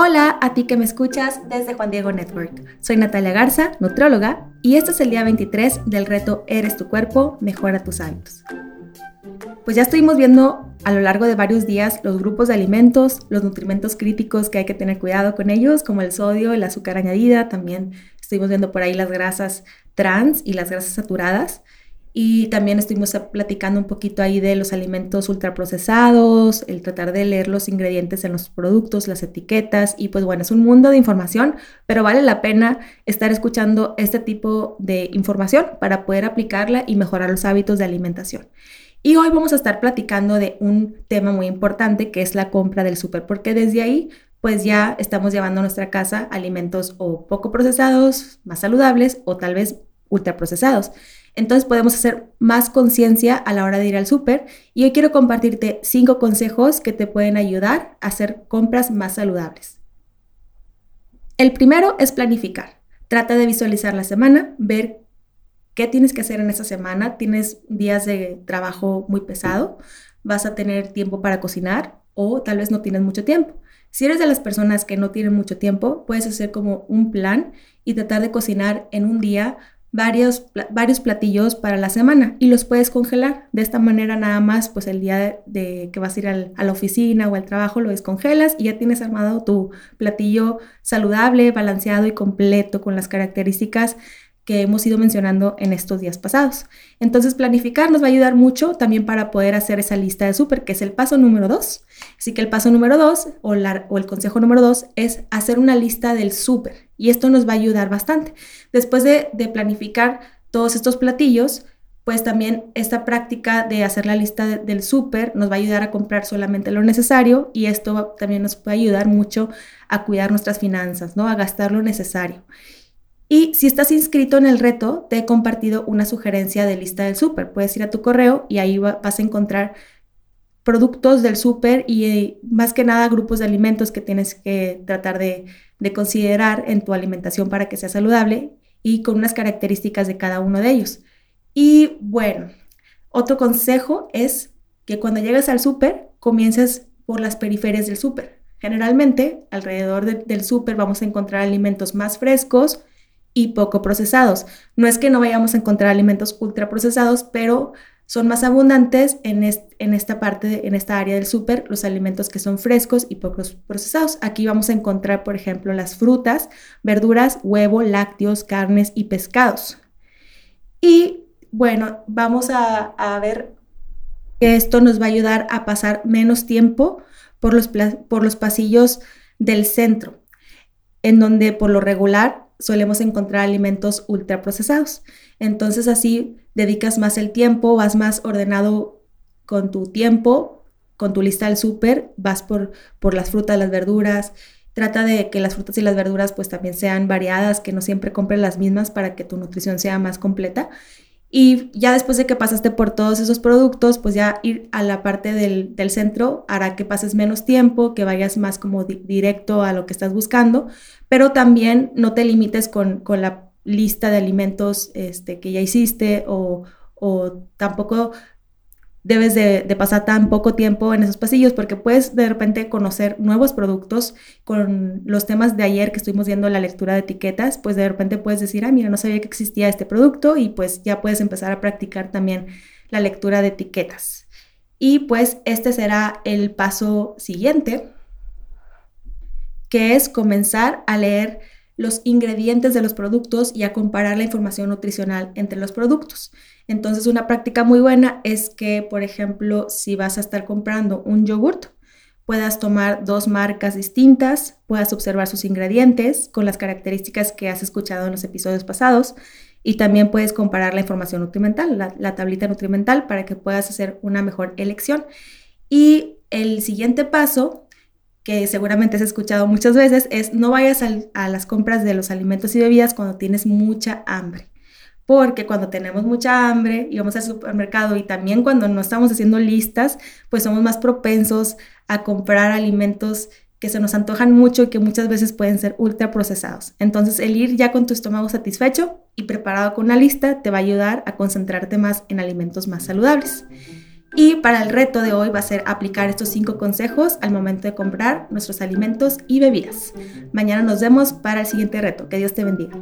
Hola a ti que me escuchas desde Juan Diego Network. Soy Natalia Garza, nutróloga, y este es el día 23 del reto Eres tu cuerpo, mejora tus hábitos. Pues ya estuvimos viendo a lo largo de varios días los grupos de alimentos, los nutrimentos críticos que hay que tener cuidado con ellos, como el sodio, el azúcar añadida, también estuvimos viendo por ahí las grasas trans y las grasas saturadas. Y también estuvimos platicando un poquito ahí de los alimentos ultraprocesados, el tratar de leer los ingredientes en los productos, las etiquetas. Y pues bueno, es un mundo de información, pero vale la pena estar escuchando este tipo de información para poder aplicarla y mejorar los hábitos de alimentación. Y hoy vamos a estar platicando de un tema muy importante que es la compra del súper, porque desde ahí pues ya estamos llevando a nuestra casa alimentos o poco procesados, más saludables o tal vez ultraprocesados. Entonces podemos hacer más conciencia a la hora de ir al súper y hoy quiero compartirte cinco consejos que te pueden ayudar a hacer compras más saludables. El primero es planificar. Trata de visualizar la semana, ver qué tienes que hacer en esa semana. Tienes días de trabajo muy pesado, vas a tener tiempo para cocinar o tal vez no tienes mucho tiempo. Si eres de las personas que no tienen mucho tiempo, puedes hacer como un plan y tratar de cocinar en un día varios, varios platillos para la semana y los puedes congelar. De esta manera nada más, pues el día de, que vas a ir a la oficina o al trabajo lo descongelas y ya tienes armado tu platillo saludable, balanceado y completo con las características que hemos ido mencionando en estos días pasados. Entonces, planificar nos va a ayudar mucho también para poder hacer esa lista de súper, que es el paso número dos. Así que el paso número dos o, el consejo número dos es hacer una lista del súper y esto nos va a ayudar bastante. Después de, de planificar todos estos platillos, pues también esta práctica de hacer la lista del súper nos va a ayudar a comprar solamente lo necesario y esto también nos puede ayudar mucho a cuidar nuestras finanzas, ¿no? A gastar lo necesario. Y si estás inscrito en el reto, te he compartido una sugerencia de lista del súper. Puedes ir a tu correo y ahí vas a encontrar productos del súper y eh, más que nada grupos de alimentos que tienes que tratar de, de considerar en tu alimentación para que sea saludable y con unas características de cada uno de ellos. Y bueno, otro consejo es que cuando llegues al súper, comiences por las periferias del súper. Generalmente, alrededor del súper vamos a encontrar alimentos más frescos, y poco procesados. No es que no vayamos a encontrar alimentos ultraprocesados, pero son más abundantes en, en esta parte, en esta área del súper, los alimentos que son frescos y pocos procesados. Aquí vamos a encontrar, por ejemplo, las frutas, verduras, huevo, lácteos, carnes y pescados. Y bueno, vamos a, a ver que esto nos va a ayudar a pasar menos tiempo por los, por los pasillos del centro, en donde por lo regular solemos encontrar alimentos ultraprocesados. Entonces así dedicas más el tiempo, vas más ordenado con tu tiempo, con tu lista del súper, vas por, por las frutas, las verduras. Trata de que las frutas y las verduras pues también sean variadas, que no siempre compres las mismas para que tu nutrición sea más completa. Y ya después de que pasaste por todos esos productos, pues ya ir a la parte del, centro hará que pases menos tiempo, que vayas más como directo a lo que estás buscando, pero también no te limites con, la lista de alimentos este, que ya hiciste o, o tampoco debes de, pasar tan poco tiempo en esos pasillos porque puedes de repente conocer nuevos productos con los temas de ayer que estuvimos viendo la lectura de etiquetas, pues de repente puedes decir, ah, mira, no sabía que existía este producto y pues ya puedes empezar a practicar también la lectura de etiquetas. Y pues este será el paso siguiente, que es comenzar a leer los ingredientes de los productos y a comparar la información nutricional entre los productos. Entonces, una práctica muy buena es que, por ejemplo, si vas a estar comprando un yogurt, puedas tomar dos marcas distintas, puedas observar sus ingredientes con las características que has escuchado en los episodios pasados y también puedes comparar la información nutrimental, la, tablita nutrimental, para que puedas hacer una mejor elección. Y el siguiente paso que seguramente has escuchado muchas veces, es no vayas a las compras de los alimentos y bebidas cuando tienes mucha hambre. Porque cuando tenemos mucha hambre y vamos al supermercado y también cuando no estamos haciendo listas, pues somos más propensos a comprar alimentos que se nos antojan mucho y que muchas veces pueden ser ultra procesados. Entonces, el ir ya con tu estómago satisfecho y preparado con una lista te va a ayudar a concentrarte más en alimentos más saludables. Y para el reto de hoy va a ser aplicar estos cinco consejos al momento de comprar nuestros alimentos y bebidas. Mañana nos vemos para el siguiente reto. Que Dios te bendiga.